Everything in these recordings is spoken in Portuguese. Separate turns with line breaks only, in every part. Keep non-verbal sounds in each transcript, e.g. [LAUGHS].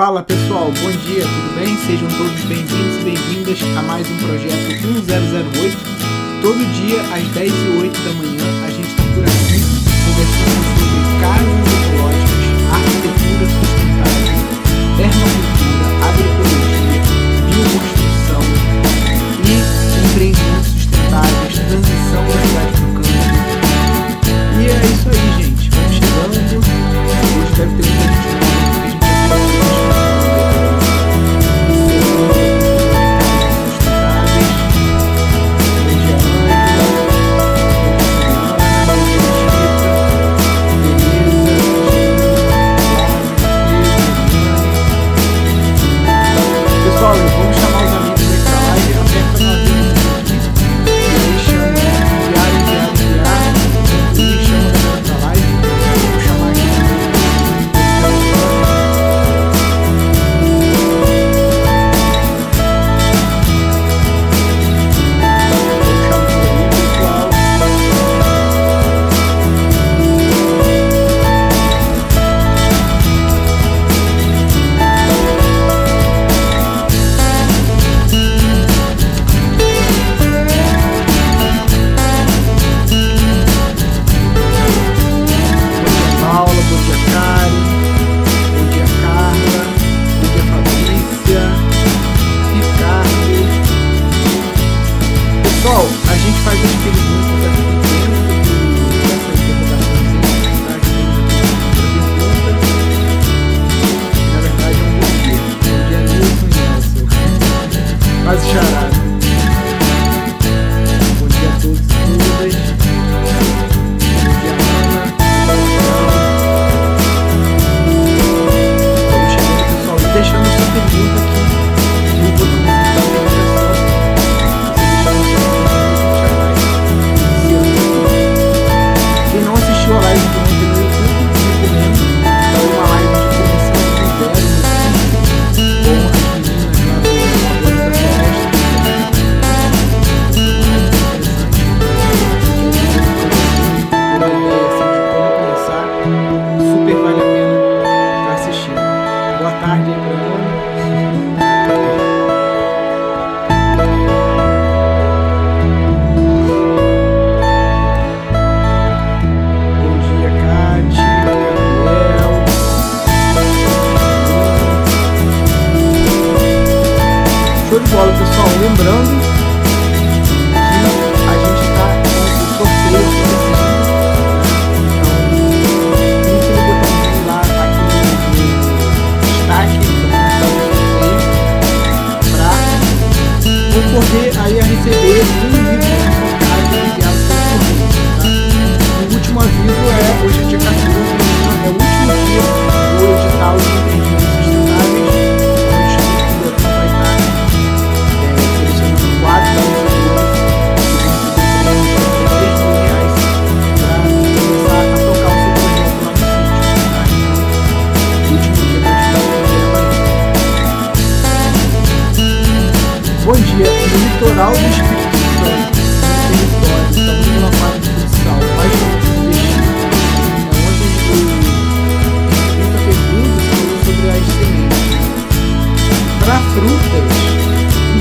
Fala pessoal, bom dia, tudo bem? Sejam todos bem-vindos e bem-vindas a mais um projeto 1008. Todo dia às 10 e 8 da manhã a gente está por aqui conversando sobre casas ecológicos, arquitetura sustentável, permacultura, agroecologia, bioconstrução e empreendimentos sustentáveis, transição da cidade do campo. E é isso aí, gente. Vamos chegando. Hoje deve ter muita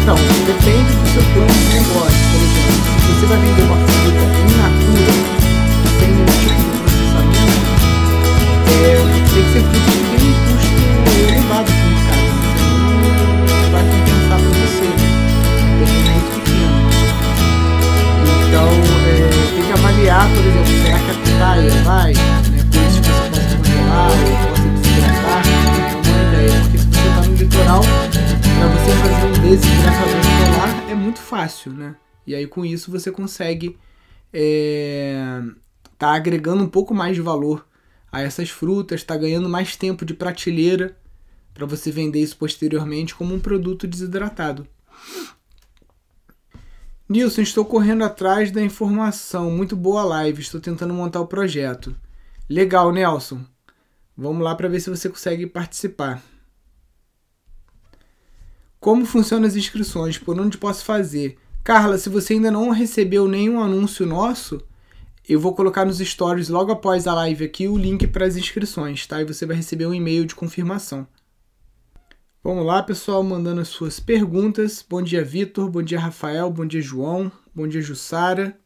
Não, depende do seu plano. isso você consegue é, tá agregando um pouco mais de valor a essas frutas, está ganhando mais tempo de prateleira para você vender isso posteriormente como um produto desidratado. Nilson, estou correndo atrás da informação. Muito boa live, estou tentando montar o projeto. Legal, Nelson. Vamos lá para ver se você consegue participar. Como funcionam as inscrições? Por onde posso fazer? Carla, se você ainda não recebeu nenhum anúncio nosso, eu vou colocar nos stories logo após a live aqui o link para as inscrições, tá? E você vai receber um e-mail de confirmação. Vamos lá, pessoal, mandando as suas perguntas. Bom dia, Vitor. Bom dia, Rafael. Bom dia, João. Bom dia, Jussara.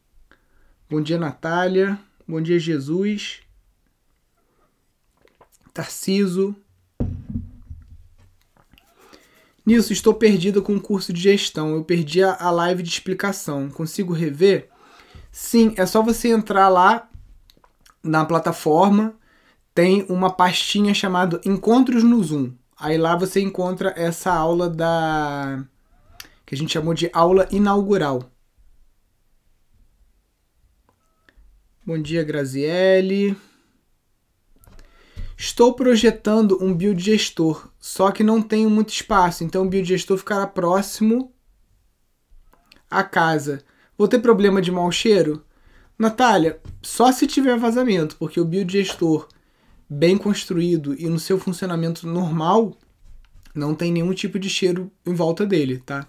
Bom dia, Natália. Bom dia, Jesus. Tarciso. Nisso, estou perdida com o curso de gestão. Eu perdi a live de explicação. Consigo rever? Sim, é só você entrar lá na plataforma. Tem uma pastinha chamada Encontros no Zoom. Aí lá você encontra essa aula da. que a gente chamou de aula inaugural. Bom dia, Graziele. Estou projetando um biodigestor, só que não tenho muito espaço, então o biodigestor ficará próximo à casa. Vou ter problema de mau cheiro? Natália, só se tiver vazamento, porque o biodigestor bem construído e no seu funcionamento normal, não tem nenhum tipo de cheiro em volta dele, tá?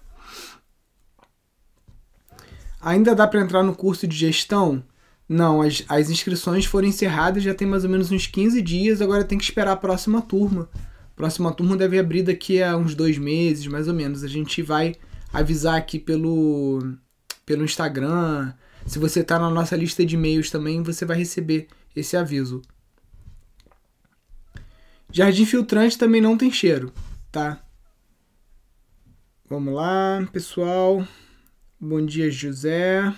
Ainda dá para entrar no curso de gestão? Não, as, as inscrições foram encerradas já tem mais ou menos uns 15 dias, agora tem que esperar a próxima turma. Próxima turma deve abrir daqui a uns dois meses, mais ou menos. A gente vai avisar aqui pelo, pelo Instagram. Se você está na nossa lista de e-mails também, você vai receber esse aviso. Jardim filtrante também não tem cheiro, tá? Vamos lá, pessoal. Bom dia, José.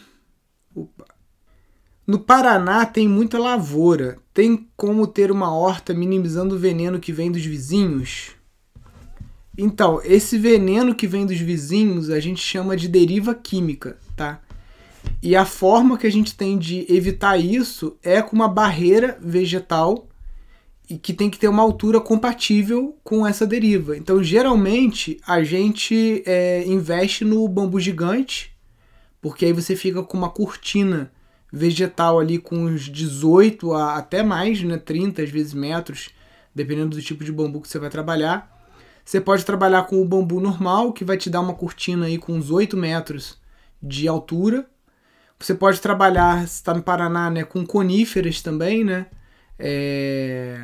No Paraná tem muita lavoura. Tem como ter uma horta minimizando o veneno que vem dos vizinhos? Então, esse veneno que vem dos vizinhos a gente chama de deriva química, tá? E a forma que a gente tem de evitar isso é com uma barreira vegetal e que tem que ter uma altura compatível com essa deriva. Então, geralmente, a gente é, investe no bambu gigante, porque aí você fica com uma cortina vegetal ali com uns 18 a até mais, né, 30 às vezes metros, dependendo do tipo de bambu que você vai trabalhar. Você pode trabalhar com o bambu normal, que vai te dar uma cortina aí com uns 8 metros de altura. Você pode trabalhar, se está no Paraná, né, com coníferas também, né? É...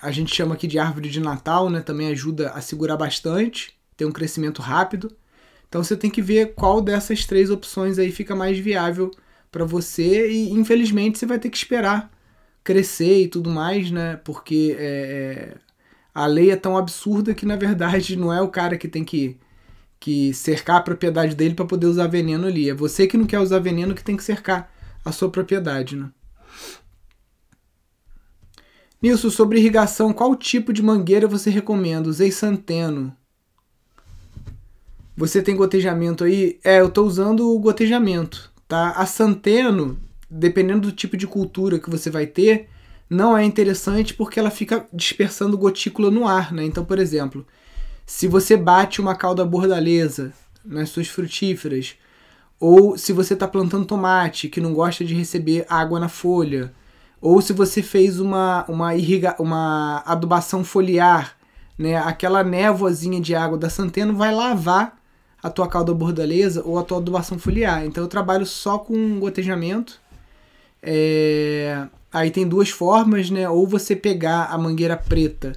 A gente chama aqui de árvore de Natal, né? Também ajuda a segurar bastante, tem um crescimento rápido. Então você tem que ver qual dessas três opções aí fica mais viável para você e infelizmente você vai ter que esperar crescer e tudo mais, né? Porque é, é, a lei é tão absurda que na verdade não é o cara que tem que, que cercar a propriedade dele para poder usar veneno ali. É você que não quer usar veneno que tem que cercar a sua propriedade, né? Nilson, sobre irrigação, qual tipo de mangueira você recomenda? Usei Santeno. Você tem gotejamento aí? É, eu estou usando o gotejamento, tá? A Santeno, dependendo do tipo de cultura que você vai ter, não é interessante porque ela fica dispersando gotícula no ar, né? Então, por exemplo, se você bate uma cauda bordaleza nas suas frutíferas, ou se você está plantando tomate que não gosta de receber água na folha, ou se você fez uma, uma, irriga, uma adubação foliar, né, aquela névoazinha de água da Santeno vai lavar a tua calda bordaleza ou a tua adubação foliar. Então eu trabalho só com gotejamento. É... Aí tem duas formas, né? Ou você pegar a mangueira preta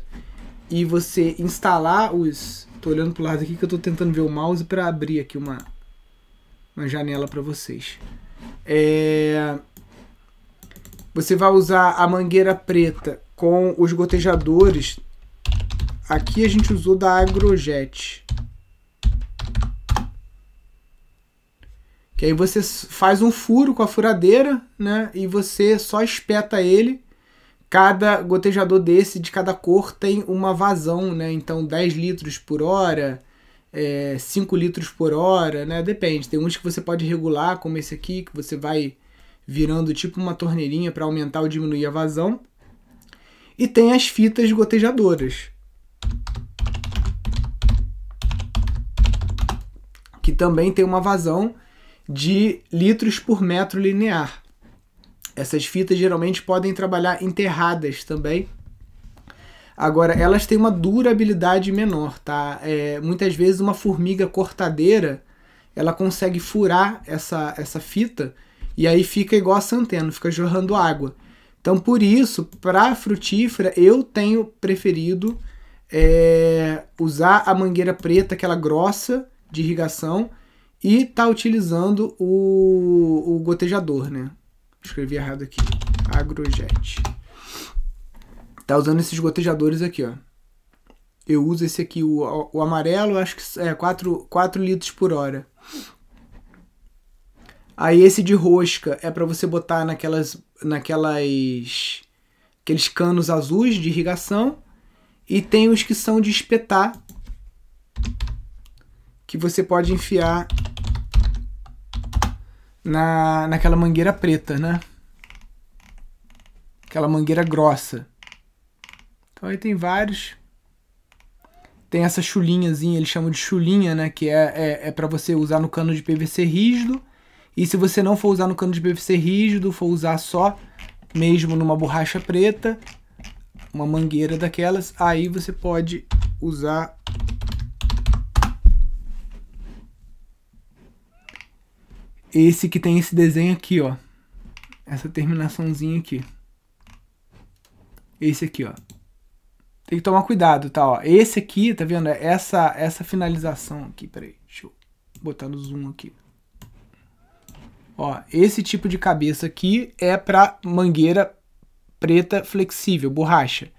e você instalar os. Tô olhando pro lado aqui que eu tô tentando ver o mouse para abrir aqui uma, uma janela para vocês. É você vai usar a mangueira preta com os gotejadores. Aqui a gente usou da Agrojet. Que aí você faz um furo com a furadeira, né? E você só espeta ele. Cada gotejador desse, de cada cor, tem uma vazão, né? Então 10 litros por hora, é, 5 litros por hora, né? Depende. Tem uns que você pode regular, como esse aqui, que você vai virando tipo uma torneirinha para aumentar ou diminuir a vazão. E tem as fitas gotejadoras. Que também tem uma vazão de litros por metro linear. Essas fitas geralmente podem trabalhar enterradas também. Agora, elas têm uma durabilidade menor, tá? É, muitas vezes uma formiga cortadeira ela consegue furar essa, essa fita e aí fica igual a Santeno, fica jorrando água. Então, por isso, para frutífera, eu tenho preferido é, usar a mangueira preta, aquela grossa de irrigação, e tá utilizando o, o gotejador, né? Escrevi errado aqui. Agrojet. Tá usando esses gotejadores aqui, ó. Eu uso esse aqui, o, o amarelo, acho que é 4, 4 litros por hora. Aí esse de rosca é para você botar naquelas naquelas aqueles canos azuis de irrigação e tem os que são de espetar que você pode enfiar na naquela mangueira preta, né? Aquela mangueira grossa. Então aí tem vários. Tem essa chulinhazinha, eles chamam de chulinha, né? Que é, é, é para você usar no cano de PVC rígido e se você não for usar no cano de PVC rígido, for usar só mesmo numa borracha preta, uma mangueira daquelas, aí você pode usar esse que tem esse desenho aqui, ó. Essa terminaçãozinha aqui. Esse aqui, ó. Tem que tomar cuidado, tá? Ó. Esse aqui, tá vendo? Essa, essa finalização aqui, peraí. Deixa eu botar no zoom aqui. Ó, esse tipo de cabeça aqui é para mangueira preta flexível, borracha.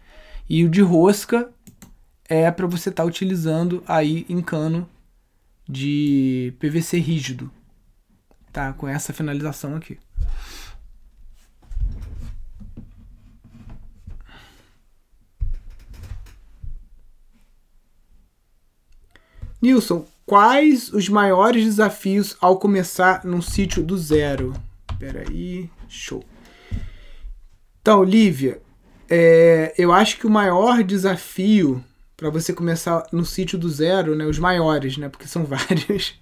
E o de rosca é para você estar tá utilizando aí em cano de PVC rígido, tá? Com essa finalização aqui. Nilson, Quais os maiores desafios ao começar num sítio do zero? Peraí, show. Então, Lívia, é, eu acho que o maior desafio para você começar no sítio do zero, né, os maiores, né, porque são [LAUGHS] vários.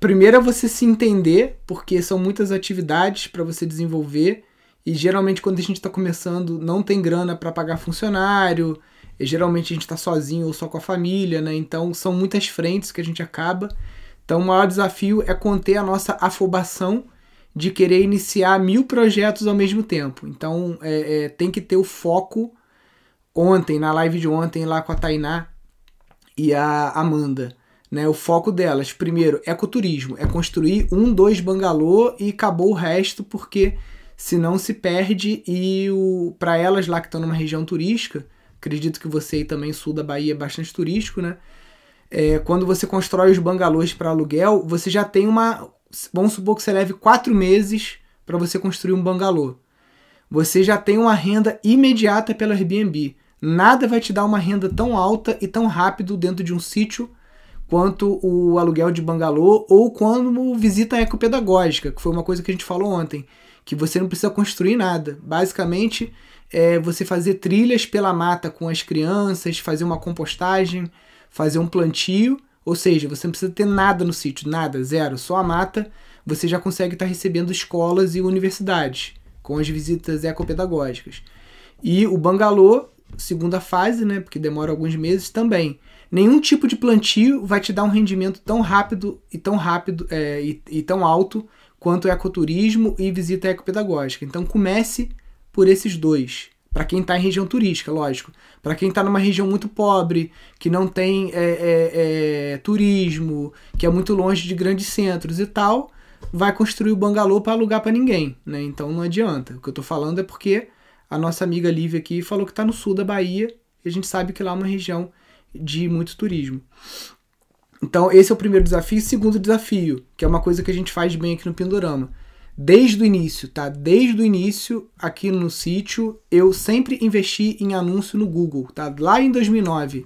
Primeiro é você se entender, porque são muitas atividades para você desenvolver e geralmente quando a gente está começando não tem grana para pagar funcionário, e geralmente a gente está sozinho ou só com a família, né? Então são muitas frentes que a gente acaba. Então o maior desafio é conter a nossa afobação de querer iniciar mil projetos ao mesmo tempo. Então é, é, tem que ter o foco. Ontem, na live de ontem, lá com a Tainá e a Amanda, né? O foco delas, primeiro, ecoturismo, é construir um, dois bangalô e acabou o resto, porque senão se perde e para elas lá que estão numa região turística, acredito que você aí também, sul da Bahia, é bastante turístico, né? É, quando você constrói os bangalôs para aluguel, você já tem uma. Vamos supor que você leve quatro meses para você construir um bangalô. Você já tem uma renda imediata pelo Airbnb. Nada vai te dar uma renda tão alta e tão rápido dentro de um sítio quanto o aluguel de bangalô ou quando visita ecopedagógica, que foi uma coisa que a gente falou ontem, que você não precisa construir nada. Basicamente, é você fazer trilhas pela mata com as crianças, fazer uma compostagem, fazer um plantio, ou seja, você não precisa ter nada no sítio, nada, zero, só a mata, você já consegue estar recebendo escolas e universidades com as visitas ecopedagógicas. E o bangalô, segunda fase, né, porque demora alguns meses também. Nenhum tipo de plantio vai te dar um rendimento tão rápido e tão rápido é, e, e tão alto quanto ecoturismo e visita ecopedagógica. Então comece por esses dois. Para quem está em região turística, lógico. Para quem está numa região muito pobre, que não tem é, é, é, turismo, que é muito longe de grandes centros e tal, vai construir o bangalô para alugar para ninguém. Né? Então não adianta. O que eu estou falando é porque a nossa amiga Lívia aqui falou que está no sul da Bahia e a gente sabe que lá é uma região de muito turismo. Então, esse é o primeiro desafio. Segundo desafio, que é uma coisa que a gente faz bem aqui no Pindorama desde o início, tá? Desde o início aqui no sítio, eu sempre investi em anúncio no Google, tá? Lá em 2009,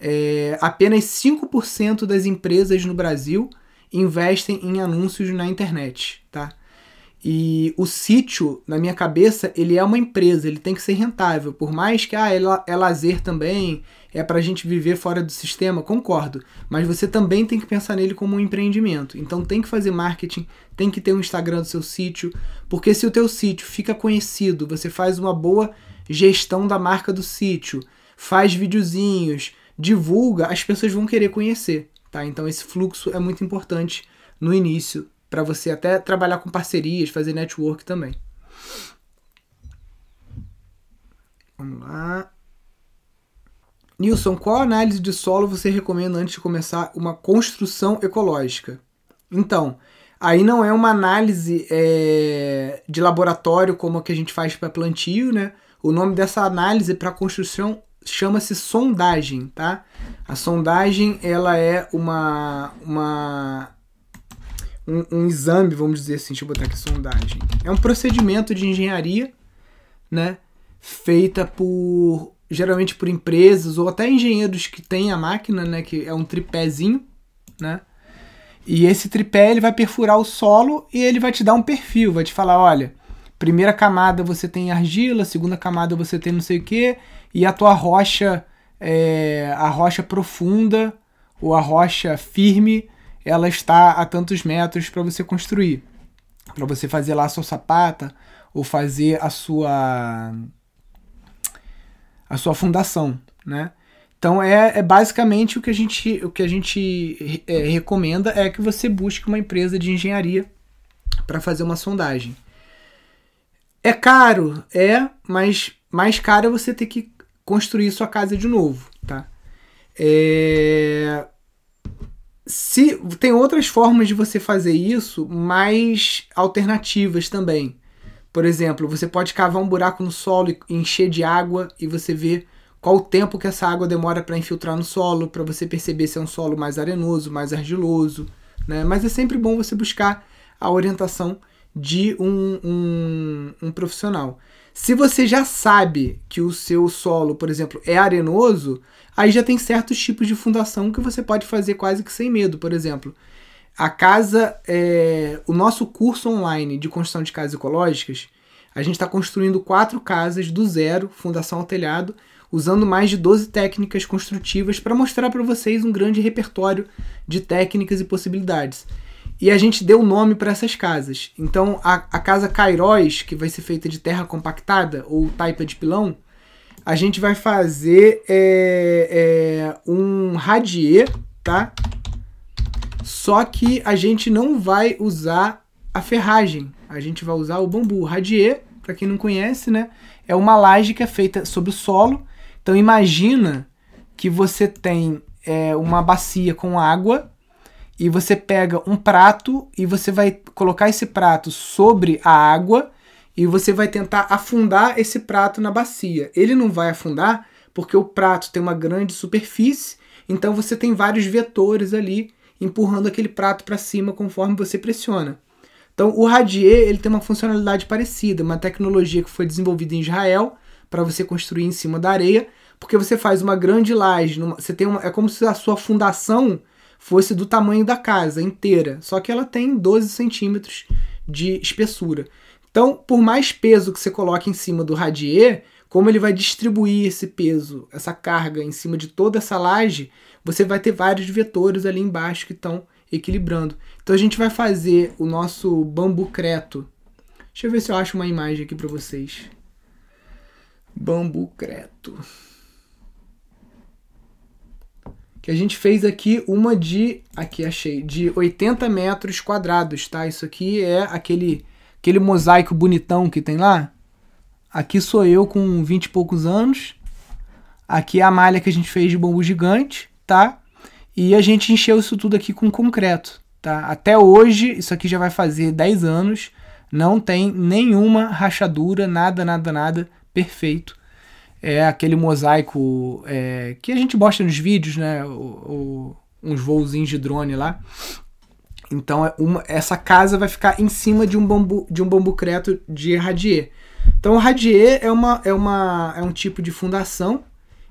é, apenas 5% das empresas no Brasil investem em anúncios na internet, tá? E o sítio, na minha cabeça, ele é uma empresa, ele tem que ser rentável. Por mais que ah, é, é lazer também, é para a gente viver fora do sistema, concordo. Mas você também tem que pensar nele como um empreendimento. Então tem que fazer marketing, tem que ter um Instagram do seu sítio, porque se o teu sítio fica conhecido, você faz uma boa gestão da marca do sítio, faz videozinhos, divulga, as pessoas vão querer conhecer, tá? Então esse fluxo é muito importante no início para você até trabalhar com parcerias, fazer network também. Vamos lá. Nilson, qual análise de solo você recomenda antes de começar uma construção ecológica? Então, aí não é uma análise é, de laboratório como a que a gente faz para plantio, né? O nome dessa análise para construção chama-se sondagem, tá? A sondagem ela é uma, uma um, um, exame, vamos dizer assim, deixa eu botar aqui sondagem. É um procedimento de engenharia, né? Feita por geralmente por empresas ou até engenheiros que têm a máquina, né? Que é um tripézinho, né? E esse tripé ele vai perfurar o solo e ele vai te dar um perfil, vai te falar, olha, primeira camada você tem argila, segunda camada você tem não sei o que, e a tua rocha, é, a rocha profunda ou a rocha firme, ela está a tantos metros para você construir, para você fazer lá a sua sapata ou fazer a sua a sua fundação, né? Então é, é, basicamente o que a gente, o que a gente é, recomenda é que você busque uma empresa de engenharia para fazer uma sondagem. É caro, é, mas mais caro é você ter que construir sua casa de novo, tá? É... Se tem outras formas de você fazer isso, mais alternativas também. Por exemplo, você pode cavar um buraco no solo e encher de água e você vê qual o tempo que essa água demora para infiltrar no solo, para você perceber se é um solo mais arenoso, mais argiloso, né? Mas é sempre bom você buscar a orientação de um, um, um profissional. Se você já sabe que o seu solo, por exemplo, é arenoso, aí já tem certos tipos de fundação que você pode fazer quase que sem medo. Por exemplo, a casa, é, o nosso curso online de construção de casas ecológicas, a gente está construindo quatro casas do zero, fundação ao telhado, usando mais de 12 técnicas construtivas para mostrar para vocês um grande repertório de técnicas e possibilidades. E a gente deu nome para essas casas. Então, a, a casa Cairóis, que vai ser feita de terra compactada ou taipa de pilão, a gente vai fazer é, é, um radier, tá? Só que a gente não vai usar a ferragem. A gente vai usar o bambu. Radier, para quem não conhece, né? É uma laje que é feita sobre o solo então imagina que você tem é, uma bacia com água e você pega um prato e você vai colocar esse prato sobre a água e você vai tentar afundar esse prato na bacia. Ele não vai afundar porque o prato tem uma grande superfície, então você tem vários vetores ali empurrando aquele prato para cima conforme você pressiona. Então o radier ele tem uma funcionalidade parecida, uma tecnologia que foi desenvolvida em Israel para você construir em cima da areia, porque você faz uma grande laje, numa, você tem uma, é como se a sua fundação fosse do tamanho da casa inteira, só que ela tem 12 centímetros de espessura. Então, por mais peso que você coloque em cima do radier, como ele vai distribuir esse peso, essa carga em cima de toda essa laje, você vai ter vários vetores ali embaixo que estão equilibrando. Então a gente vai fazer o nosso bambu creto. Deixa eu ver se eu acho uma imagem aqui para vocês. Bambu creto. Que a gente fez aqui uma de. Aqui achei. De 80 metros quadrados, tá? Isso aqui é aquele, aquele mosaico bonitão que tem lá. Aqui sou eu com 20 e poucos anos. Aqui é a malha que a gente fez de bambu gigante, tá? E a gente encheu isso tudo aqui com concreto, tá? Até hoje, isso aqui já vai fazer 10 anos. Não tem nenhuma rachadura, nada, nada, nada perfeito. É aquele mosaico é, que a gente mostra nos vídeos, né? O, o, uns voozinhos de drone lá. Então é uma, essa casa vai ficar em cima de um bambu, de um bambu creto de radier. Então o radier é, uma, é, uma, é um tipo de fundação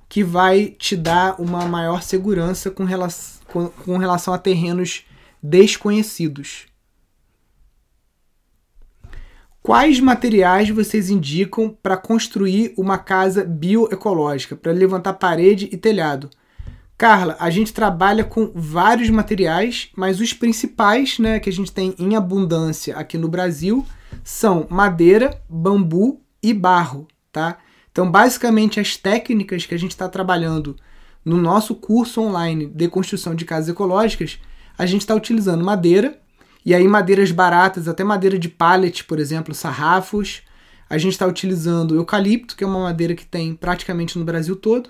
que vai te dar uma maior segurança com relação, com, com relação a terrenos desconhecidos. Quais materiais vocês indicam para construir uma casa bioecológica, para levantar parede e telhado? Carla, a gente trabalha com vários materiais, mas os principais né, que a gente tem em abundância aqui no Brasil são madeira, bambu e barro. Tá? Então, basicamente, as técnicas que a gente está trabalhando no nosso curso online de construção de casas ecológicas, a gente está utilizando madeira, e aí madeiras baratas, até madeira de pallet, por exemplo, sarrafos. A gente está utilizando eucalipto, que é uma madeira que tem praticamente no Brasil todo.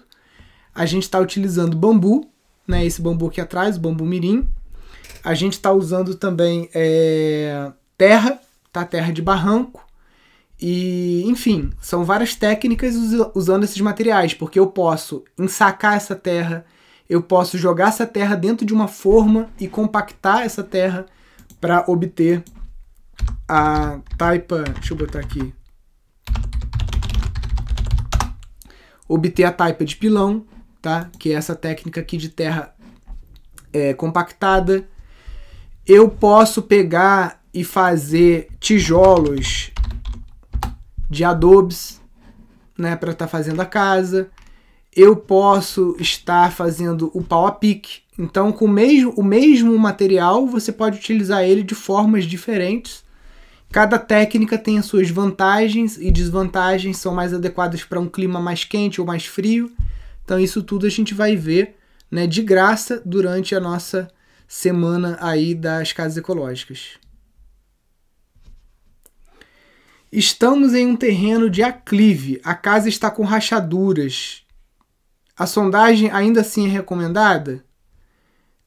a gente está utilizando bambu, né? Esse bambu aqui atrás, o bambu mirim. A gente está usando também é, terra, tá? Terra de barranco. E, enfim, são várias técnicas usando esses materiais, porque eu posso ensacar essa terra, eu posso jogar essa terra dentro de uma forma e compactar essa terra para obter a taipa. Deixa eu botar aqui. Obter a taipa de pilão, tá? Que é essa técnica aqui de terra é, compactada. Eu posso pegar e fazer tijolos de adobes, né, para estar tá fazendo a casa. Eu posso estar fazendo o pau a pique. Então, com o mesmo, o mesmo material, você pode utilizar ele de formas diferentes. Cada técnica tem as suas vantagens e desvantagens, são mais adequadas para um clima mais quente ou mais frio. Então, isso tudo a gente vai ver né, de graça durante a nossa semana aí das casas ecológicas. Estamos em um terreno de aclive. A casa está com rachaduras. A sondagem ainda assim é recomendada?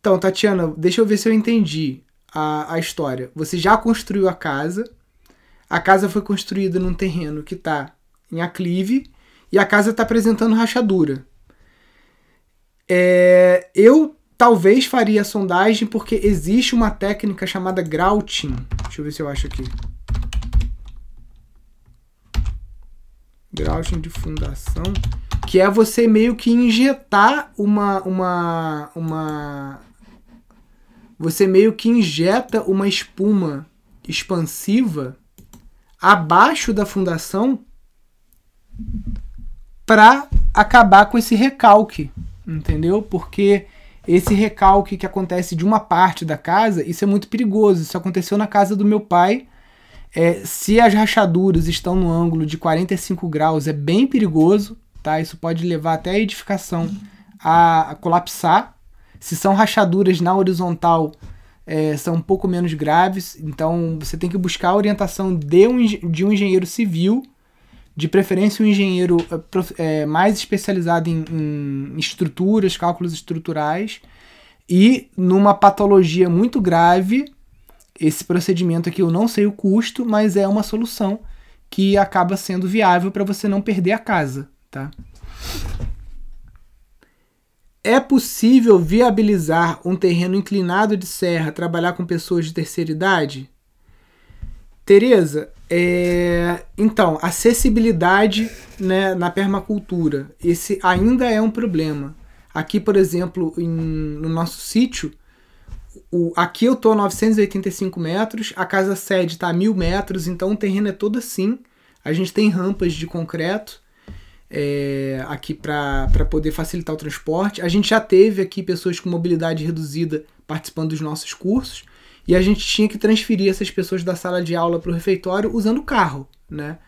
Então, Tatiana, deixa eu ver se eu entendi a, a história. Você já construiu a casa. A casa foi construída num terreno que está em aclive e a casa está apresentando rachadura. É, eu talvez faria a sondagem porque existe uma técnica chamada grouting. Deixa eu ver se eu acho aqui. Grouting de fundação, que é você meio que injetar uma uma uma você meio que injeta uma espuma expansiva abaixo da fundação para acabar com esse recalque, entendeu? Porque esse recalque que acontece de uma parte da casa, isso é muito perigoso. Isso aconteceu na casa do meu pai é, se as rachaduras estão no ângulo de 45 graus, é bem perigoso, tá? Isso pode levar até a edificação a, a colapsar. Se são rachaduras na horizontal, é, são um pouco menos graves, então você tem que buscar a orientação de um, de um engenheiro civil, de preferência um engenheiro é, mais especializado em, em estruturas, cálculos estruturais, e numa patologia muito grave, esse procedimento aqui eu não sei o custo, mas é uma solução que acaba sendo viável para você não perder a casa, tá? É possível viabilizar um terreno inclinado de serra, trabalhar com pessoas de terceira idade? Tereza, é... então, acessibilidade né, na permacultura. Esse ainda é um problema. Aqui, por exemplo, em, no nosso sítio, o, aqui eu tô a 985 metros, a casa sede tá a 1000 metros, então o terreno é todo assim. A gente tem rampas de concreto é, aqui para poder facilitar o transporte. A gente já teve aqui pessoas com mobilidade reduzida participando dos nossos cursos e a gente tinha que transferir essas pessoas da sala de aula para o refeitório usando carro, né?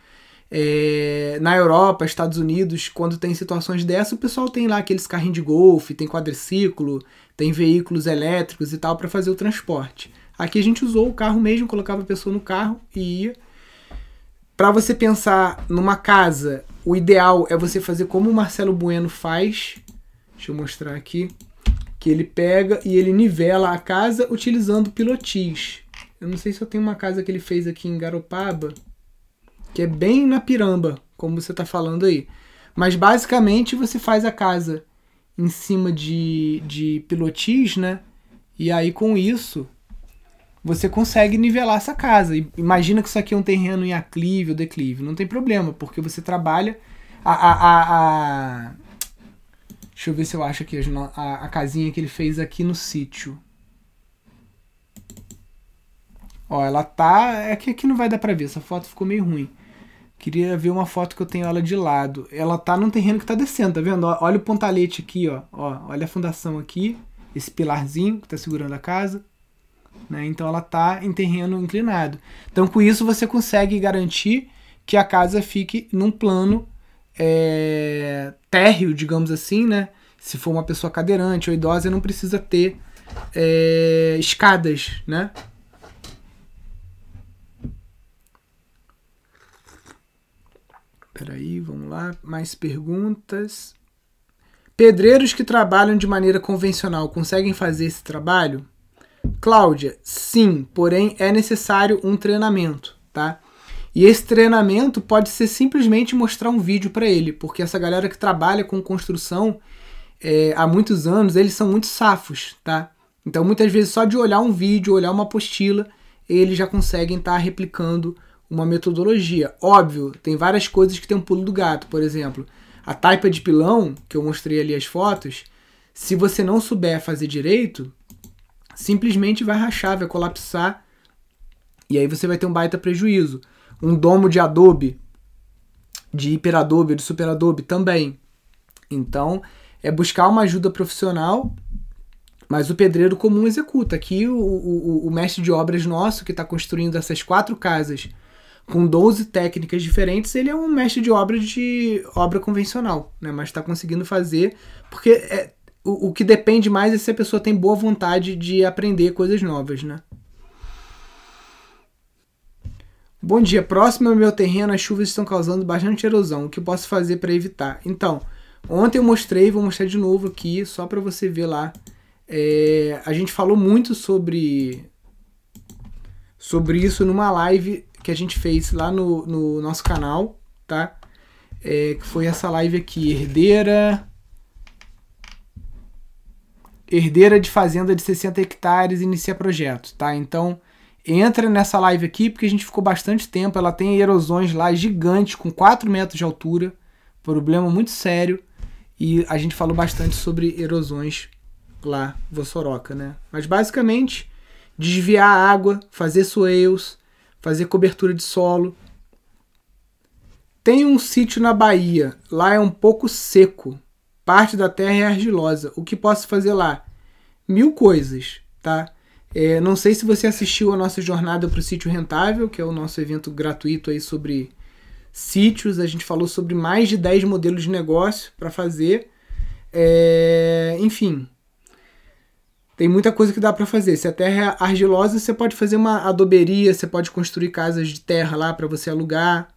É, na Europa, Estados Unidos, quando tem situações dessas, o pessoal tem lá aqueles carrinhos de golfe, tem quadriciclo, tem veículos elétricos e tal para fazer o transporte. Aqui a gente usou o carro mesmo, colocava a pessoa no carro e ia. Para você pensar numa casa, o ideal é você fazer como o Marcelo Bueno faz. Deixa eu mostrar aqui. Que ele pega e ele nivela a casa utilizando pilotis. Eu não sei se eu tenho uma casa que ele fez aqui em Garopaba, que é bem na piramba, como você está falando aí. Mas basicamente você faz a casa em cima de, de pilotis, né? E aí com isso você consegue nivelar essa casa. Imagina que isso aqui é um terreno em aclive ou declive. Não tem problema, porque você trabalha a, a, a, a... Deixa eu ver se eu acho aqui a, a casinha que ele fez aqui no sítio. Ó, ela tá. É que aqui não vai dar pra ver, essa foto ficou meio ruim. Queria ver uma foto que eu tenho ela de lado. Ela tá num terreno que tá descendo, tá vendo? Olha o pontalete aqui, ó. ó. Olha a fundação aqui. Esse pilarzinho que tá segurando a casa. Né? Então ela tá em terreno inclinado. Então com isso você consegue garantir que a casa fique num plano é, térreo, digamos assim, né? Se for uma pessoa cadeirante ou idosa, não precisa ter é, escadas, né? Peraí, vamos lá. Mais perguntas. Pedreiros que trabalham de maneira convencional conseguem fazer esse trabalho? Cláudia, sim, porém é necessário um treinamento, tá? E esse treinamento pode ser simplesmente mostrar um vídeo para ele, porque essa galera que trabalha com construção é, há muitos anos, eles são muito safos, tá? Então muitas vezes só de olhar um vídeo, olhar uma apostila, eles já conseguem estar tá replicando uma metodologia. Óbvio, tem várias coisas que tem um pulo do gato, por exemplo, a taipa de pilão, que eu mostrei ali as fotos, se você não souber fazer direito, simplesmente vai rachar, vai colapsar, e aí você vai ter um baita prejuízo um domo de Adobe, de HiperAdobe, de SuperAdobe também. Então, é buscar uma ajuda profissional, mas o pedreiro comum executa. Aqui, o, o, o mestre de obras nosso, que está construindo essas quatro casas com 12 técnicas diferentes, ele é um mestre de obra de obra convencional, né? mas está conseguindo fazer, porque é, o, o que depende mais é se a pessoa tem boa vontade de aprender coisas novas. Né? Bom dia, próximo ao meu terreno as chuvas estão causando bastante erosão. O que posso fazer para evitar? Então, ontem eu mostrei, vou mostrar de novo aqui, só para você ver lá. É, a gente falou muito sobre sobre isso numa live que a gente fez lá no, no nosso canal, tá? É, que foi essa live aqui, herdeira herdeira de fazenda de 60 hectares inicia projeto, tá? Então, entra nessa live aqui porque a gente ficou bastante tempo. Ela tem erosões lá gigantes, com 4 metros de altura. Problema muito sério. E a gente falou bastante sobre erosões lá, Vossoroca, né? Mas basicamente, desviar a água, fazer swales, fazer cobertura de solo. Tem um sítio na Bahia, lá é um pouco seco. Parte da terra é argilosa. O que posso fazer lá? Mil coisas, tá? É, não sei se você assistiu a nossa jornada para o sítio rentável, que é o nosso evento gratuito aí sobre sítios. A gente falou sobre mais de 10 modelos de negócio para fazer. É, enfim, tem muita coisa que dá para fazer. Se a terra é argilosa, você pode fazer uma adoberia, você pode construir casas de terra lá para você alugar.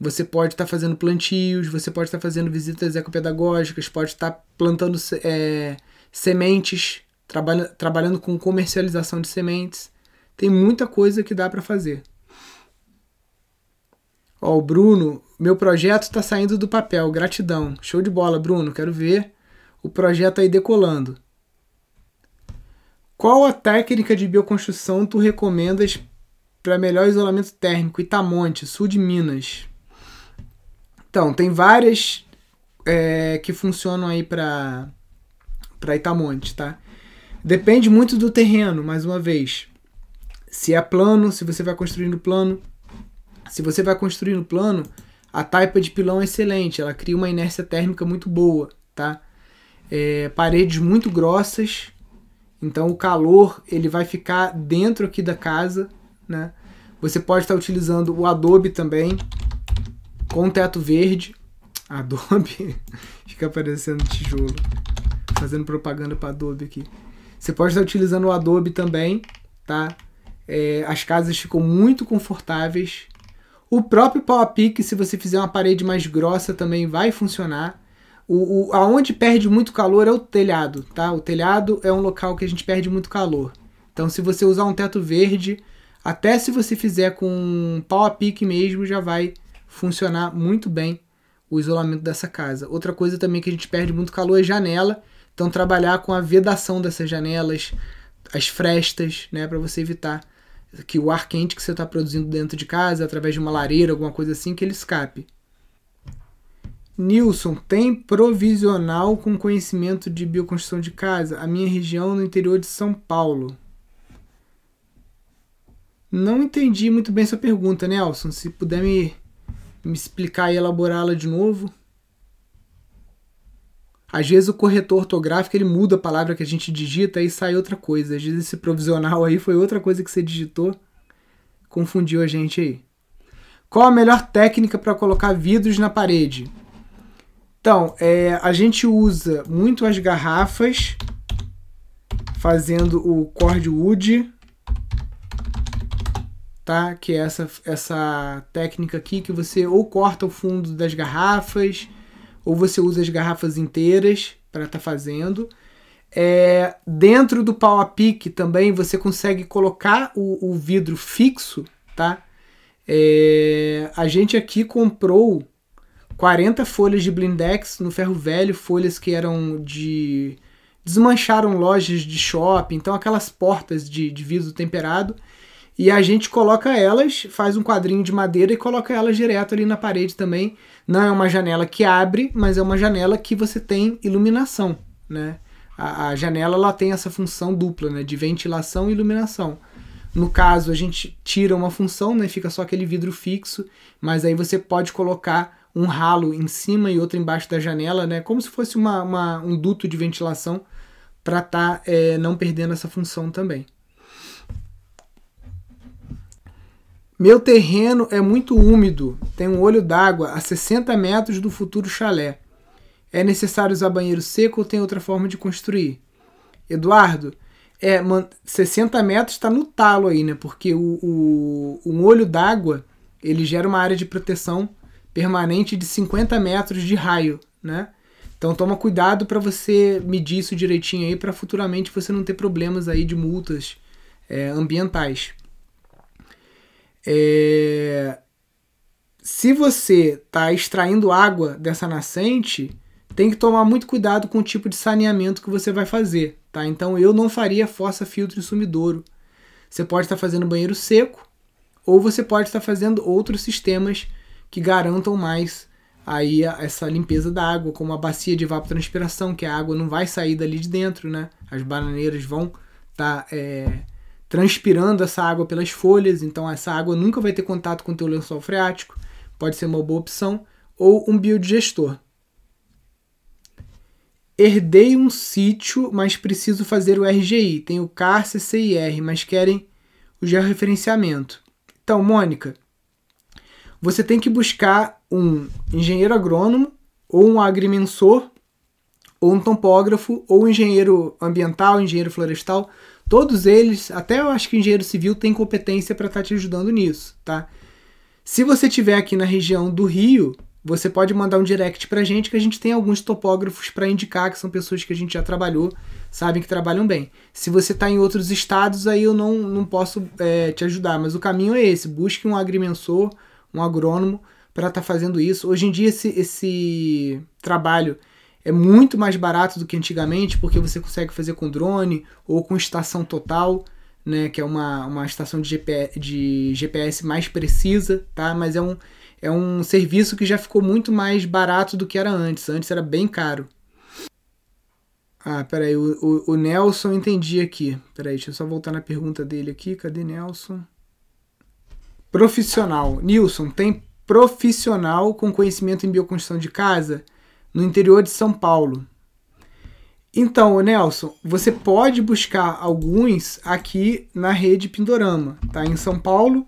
Você pode estar tá fazendo plantios, você pode estar tá fazendo visitas ecopedagógicas, pode estar tá plantando é, sementes trabalha, trabalhando com comercialização de sementes. Tem muita coisa que dá para fazer. Ó, o Bruno, meu projeto está saindo do papel, gratidão. Show de bola, Bruno. Quero ver o projeto aí decolando. Qual a técnica de bioconstrução tu recomendas para melhor isolamento térmico? Itamonte, sul de Minas. Então, tem várias é, que funcionam aí para Itamonte, tá? Depende muito do terreno, mais uma vez. Se é plano, se você vai construir no plano. Se você vai construir no plano, a taipa de pilão é excelente, ela cria uma inércia térmica muito boa, tá? É, paredes muito grossas, então o calor ele vai ficar dentro aqui da casa, né? Você pode estar utilizando o Adobe também, com teto verde. Adobe, [LAUGHS] fica parecendo tijolo, fazendo propaganda para Adobe aqui. Você pode estar utilizando o Adobe também, tá? É, as casas ficam muito confortáveis. O próprio PowerPick, se você fizer uma parede mais grossa, também vai funcionar. O, o, aonde perde muito calor é o telhado, tá? O telhado é um local que a gente perde muito calor. Então, se você usar um teto verde, até se você fizer com PowerPick mesmo, já vai funcionar muito bem o isolamento dessa casa. Outra coisa também que a gente perde muito calor é janela. Então trabalhar com a vedação dessas janelas, as frestas, né, para você evitar que o ar quente que você está produzindo dentro de casa, através de uma lareira, alguma coisa assim, que ele escape. Nilson, tem provisional com conhecimento de bioconstrução de casa? A minha região no interior de São Paulo. Não entendi muito bem sua pergunta, Nelson. Se puder me, me explicar e elaborá-la de novo. Às vezes o corretor ortográfico ele muda a palavra que a gente digita e sai outra coisa. Às vezes esse provisional aí foi outra coisa que você digitou, confundiu a gente aí. Qual a melhor técnica para colocar vidros na parede? Então, é, a gente usa muito as garrafas, fazendo o cordwood, tá? Que é essa, essa técnica aqui que você ou corta o fundo das garrafas ou você usa as garrafas inteiras para estar tá fazendo. É, dentro do pau a pique também você consegue colocar o, o vidro fixo, tá? É, a gente aqui comprou 40 folhas de blindex no ferro velho, folhas que eram de. desmancharam lojas de shopping, então aquelas portas de, de vidro temperado. E a gente coloca elas, faz um quadrinho de madeira e coloca elas direto ali na parede também. Não é uma janela que abre, mas é uma janela que você tem iluminação, né? A, a janela ela tem essa função dupla, né? De ventilação e iluminação. No caso, a gente tira uma função, né? Fica só aquele vidro fixo, mas aí você pode colocar um ralo em cima e outro embaixo da janela, né? Como se fosse uma, uma um duto de ventilação para estar tá, é, não perdendo essa função também. Meu terreno é muito úmido, tem um olho d'água a 60 metros do futuro chalé. É necessário usar banheiro seco ou tem outra forma de construir? Eduardo, é, 60 metros está no talo aí, né? Porque o, o, um olho d'água ele gera uma área de proteção permanente de 50 metros de raio, né? Então toma cuidado para você medir isso direitinho aí para futuramente você não ter problemas aí de multas é, ambientais. É... Se você está extraindo água dessa nascente, tem que tomar muito cuidado com o tipo de saneamento que você vai fazer, tá? Então eu não faria fossa, filtro e sumidouro. Você pode estar tá fazendo banheiro seco ou você pode estar tá fazendo outros sistemas que garantam mais aí essa limpeza da água, como a bacia de evapotranspiração, que a água não vai sair dali de dentro, né? As bananeiras vão estar tá, é, transpirando essa água pelas folhas, então essa água nunca vai ter contato com o teu lençol freático, pode ser uma boa opção, ou um biodigestor. Herdei um sítio, mas preciso fazer o RGI. Tenho CAR, CCIR, mas querem o georreferenciamento. Então, Mônica, você tem que buscar um engenheiro agrônomo, ou um agrimensor, ou um topógrafo, ou um engenheiro ambiental, engenheiro florestal. Todos eles, até eu acho que engenheiro civil tem competência para estar tá te ajudando nisso, tá? Se você tiver aqui na região do Rio, você pode mandar um direct pra gente que a gente tem alguns topógrafos para indicar que são pessoas que a gente já trabalhou, sabem que trabalham bem. Se você está em outros estados, aí eu não, não posso é, te ajudar, mas o caminho é esse: busque um agrimensor um agrônomo para estar tá fazendo isso. Hoje em dia esse, esse trabalho é muito mais barato do que antigamente, porque você consegue fazer com drone ou com estação total, né, que é uma, uma estação de, GP, de GPS mais precisa, tá? Mas é um, é um serviço que já ficou muito mais barato do que era antes. Antes era bem caro. Ah, peraí, o, o, o Nelson entendi aqui. Peraí, deixa eu só voltar na pergunta dele aqui. Cadê Nelson? Profissional. Nilson, tem profissional com conhecimento em bioconstrução de casa no interior de São Paulo. Então, Nelson, você pode buscar alguns aqui na rede Pindorama, tá? Em São Paulo,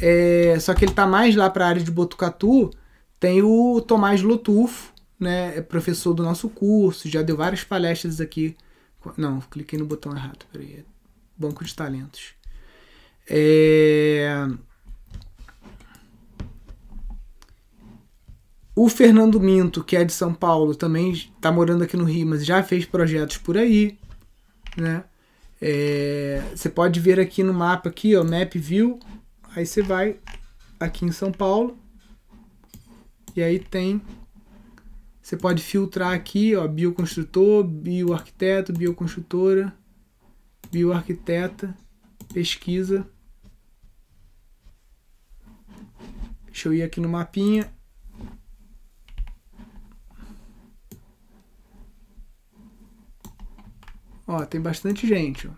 é, só que ele tá mais lá para a área de Botucatu. Tem o Tomás Lotufo, né? É professor do nosso curso, já deu várias palestras aqui. Não, cliquei no botão errado, peraí. Banco de Talentos. É, O Fernando Minto, que é de São Paulo, também está morando aqui no Rio, mas já fez projetos por aí, né? É, você pode ver aqui no mapa aqui, ó, Map View. Aí você vai aqui em São Paulo e aí tem você pode filtrar aqui, ó, bioconstrutor, bioarquiteto, bioconstrutora, bioarquiteta, pesquisa. Deixa eu ir aqui no mapinha. Ó, tem bastante gente. Ó.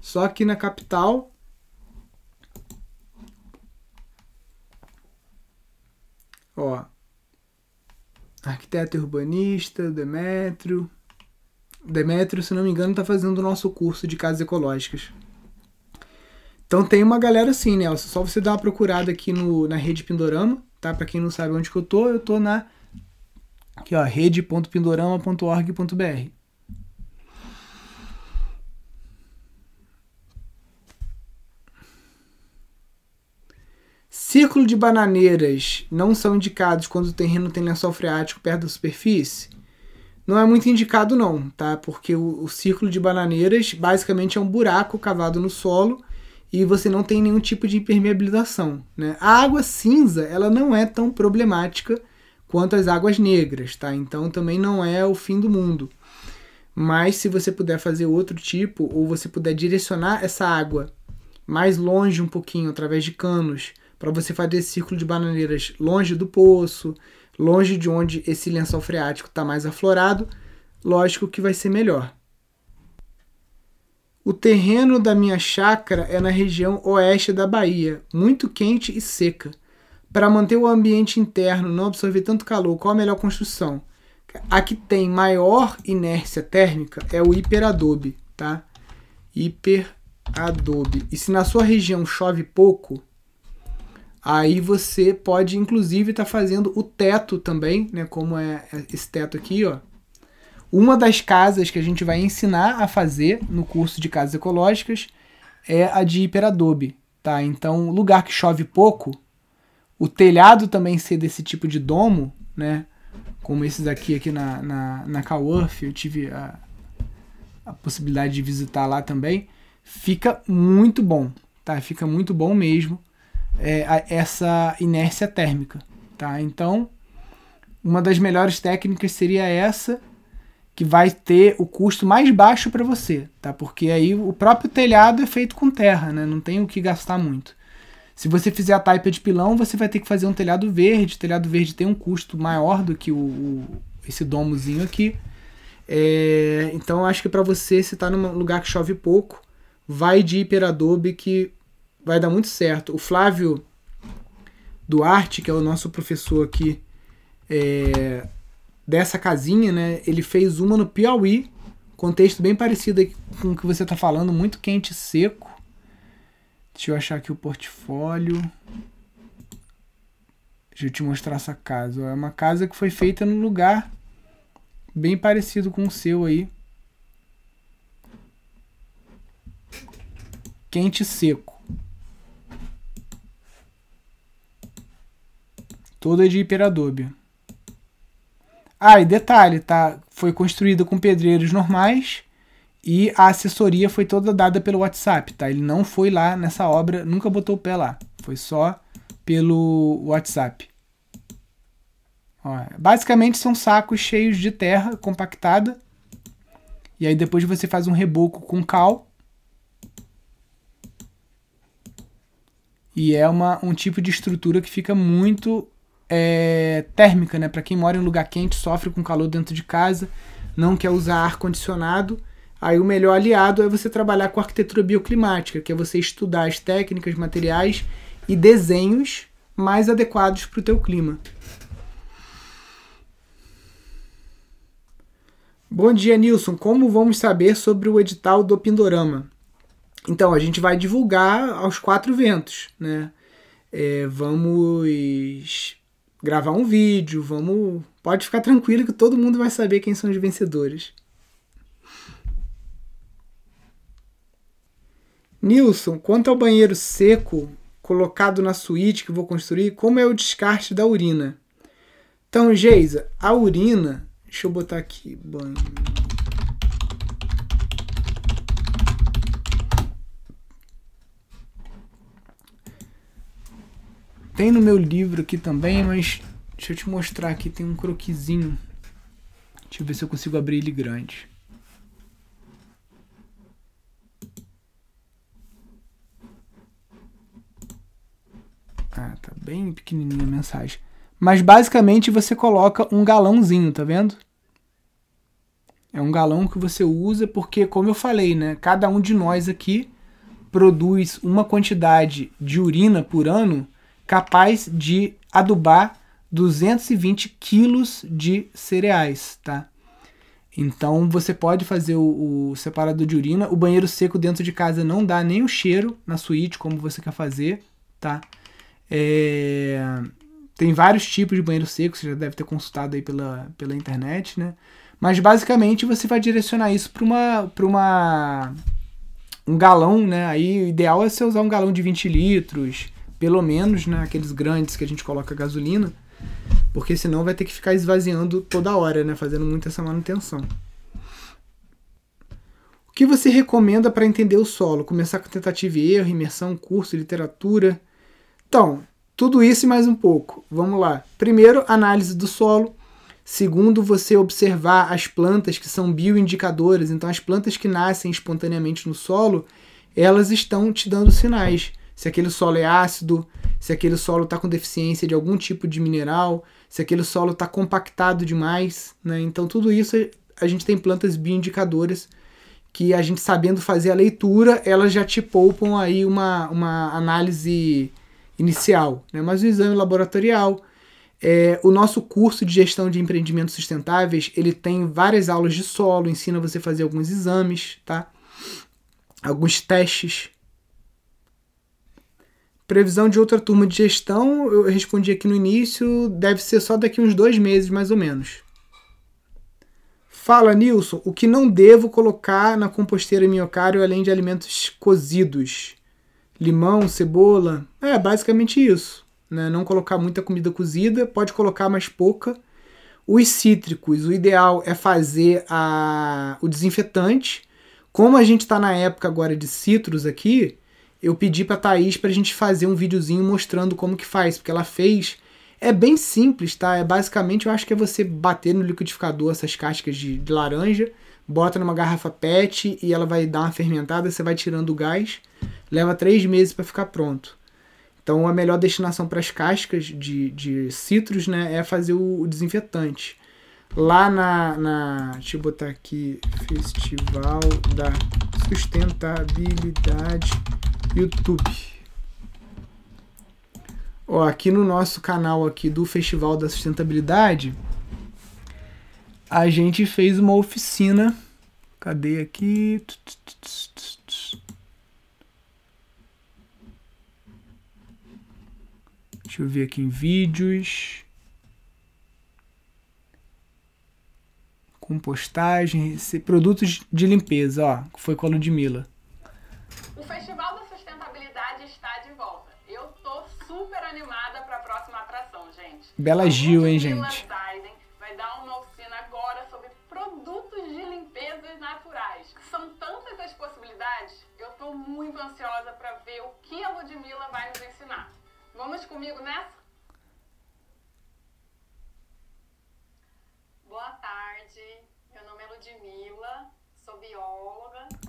Só aqui na capital. Ó. Arquiteto urbanista, Demétrio. Demétrio, se não me engano, tá fazendo o nosso curso de casas ecológicas. Então tem uma galera assim, Nelson. Só você dar uma procurada aqui no, na rede Pindorama, tá? Para quem não sabe onde que eu tô, eu tô na aqui, ó, rede.pindorama.org.br. Círculo de bananeiras não são indicados quando o terreno tem lençol freático perto da superfície? não é muito indicado não, tá? Porque o, o círculo de bananeiras basicamente é um buraco cavado no solo e você não tem nenhum tipo de impermeabilização, né? A água cinza, ela não é tão problemática quanto as águas negras, tá? Então também não é o fim do mundo. Mas se você puder fazer outro tipo ou você puder direcionar essa água mais longe um pouquinho através de canos, para você fazer esse círculo de bananeiras longe do poço, longe de onde esse lençol freático está mais aflorado, lógico que vai ser melhor. O terreno da minha chácara é na região oeste da Bahia, muito quente e seca. Para manter o ambiente interno não absorver tanto calor, qual a melhor construção? A que tem maior inércia térmica é o hiperadobe, tá? Hiperadobe. E se na sua região chove pouco, Aí você pode, inclusive, estar tá fazendo o teto também, né? Como é esse teto aqui, ó. Uma das casas que a gente vai ensinar a fazer no curso de casas ecológicas é a de hiperadobe, tá? Então, lugar que chove pouco, o telhado também ser desse tipo de domo, né? Como esses aqui aqui na, na, na Coworth, eu tive a, a possibilidade de visitar lá também, fica muito bom, tá? Fica muito bom mesmo é, essa inércia térmica. Tá? Então, uma das melhores técnicas seria essa, que vai ter o custo mais baixo para você, tá? Porque aí o próprio telhado é feito com terra, né? Não tem o que gastar muito. Se você fizer a taipa de pilão, você vai ter que fazer um telhado verde. O telhado verde tem um custo maior do que o, o esse domozinho aqui. É, então acho que para você, se está num lugar que chove pouco, vai de hiperadobe que vai dar muito certo. O Flávio Duarte, que é o nosso professor aqui é, dessa casinha, né? Ele fez uma no Piauí, contexto bem parecido com o que você está falando, muito quente e seco. Deixa eu achar aqui o portfólio. Deixa eu te mostrar essa casa. É uma casa que foi feita num lugar bem parecido com o seu aí. Quente e seco. Toda de hiperadobe. Ah, e detalhe, tá? Foi construída com pedreiros normais e a assessoria foi toda dada pelo WhatsApp, tá? Ele não foi lá nessa obra, nunca botou o pé lá. Foi só pelo WhatsApp. Ó, basicamente são sacos cheios de terra compactada. E aí depois você faz um reboco com cal. E é uma, um tipo de estrutura que fica muito é, térmica, né? Para quem mora em lugar quente, sofre com calor dentro de casa, não quer usar ar condicionado. Aí o melhor aliado é você trabalhar com arquitetura bioclimática, que é você estudar as técnicas, materiais e desenhos mais adequados para o teu clima. Bom dia, Nilson. Como vamos saber sobre o edital do Pindorama? Então, a gente vai divulgar aos quatro ventos, né? É, vamos gravar um vídeo, vamos. Pode ficar tranquilo que todo mundo vai saber quem são os vencedores. Nilson, quanto ao banheiro seco colocado na suíte que vou construir, como é o descarte da urina? Então, Geisa, a urina. Deixa eu botar aqui. Banho. Tem no meu livro aqui também, mas deixa eu te mostrar aqui, tem um croquisinho. Deixa eu ver se eu consigo abrir ele grande. Ah, tá bem pequenininha a mensagem. Mas basicamente você coloca um galãozinho, tá vendo? É um galão que você usa porque, como eu falei, né? Cada um de nós aqui produz uma quantidade de urina por ano capaz de adubar 220 quilos de cereais, tá? Então você pode fazer o, o, separador de urina. O banheiro seco dentro de casa não dá nem o cheiro na suíte como você quer fazer, tá? É... Tem vários tipos de banheiro seco, você já deve ter consultado aí pela, pela internet, né? Mas basicamente você vai direcionar isso para uma, uma um galão, né? Aí o ideal é você usar um galão de 20 litros, pelo menos, né, aqueles grandes que a gente coloca gasolina, porque senão vai ter que ficar esvaziando toda hora, né? Fazendo muito essa manutenção. O que você recomenda para entender o solo? Começar com tentativa e erro, imersão, curso, literatura? Então, tudo isso e mais um pouco. Vamos lá. Primeiro, análise do solo. Segundo, você observar as plantas que são bioindicadoras. Então, as plantas que nascem espontaneamente no solo, elas estão te dando sinais. Se aquele solo é ácido, se aquele solo está com deficiência de algum tipo de mineral, se aquele solo está compactado demais. Né? Então, tudo isso a gente tem plantas bioindicadoras que a gente sabendo fazer a leitura, elas já te poupam aí uma, uma análise inicial. Né? Mas o exame laboratorial, é, o nosso curso de gestão de empreendimentos sustentáveis, ele tem várias aulas de solo, ensina você a fazer alguns exames, tá? Alguns testes. Previsão de outra turma de gestão, eu respondi aqui no início, deve ser só daqui uns dois meses, mais ou menos. Fala, Nilson, o que não devo colocar na composteira miocário além de alimentos cozidos? Limão, cebola? É, basicamente isso. Né? Não colocar muita comida cozida, pode colocar mais pouca. Os cítricos, o ideal é fazer a, o desinfetante. Como a gente está na época agora de citros aqui, eu pedi para Thaís para a gente fazer um videozinho mostrando como que faz, porque ela fez é bem simples, tá? É basicamente, eu acho que é você bater no liquidificador essas cascas de, de laranja, bota numa garrafa PET e ela vai dar uma fermentada, você vai tirando o gás. Leva três meses para ficar pronto. Então a melhor destinação para as cascas de, de citros né, é fazer o, o desinfetante. Lá na, na. Deixa eu botar aqui. Festival da Sustentabilidade YouTube. Ó, aqui no nosso canal aqui do Festival da Sustentabilidade, a gente fez uma oficina. Cadê aqui? Deixa eu ver aqui em vídeos. Compostagem, produtos de limpeza, ó, foi com a Ludmilla. Bela Gil, hein, gente?
vai dar uma oficina agora sobre produtos de limpeza naturais. São tantas as possibilidades, eu estou muito ansiosa para ver o que a Ludmilla vai nos ensinar. Vamos comigo nessa? Boa tarde, meu nome é Ludmilla, sou bióloga.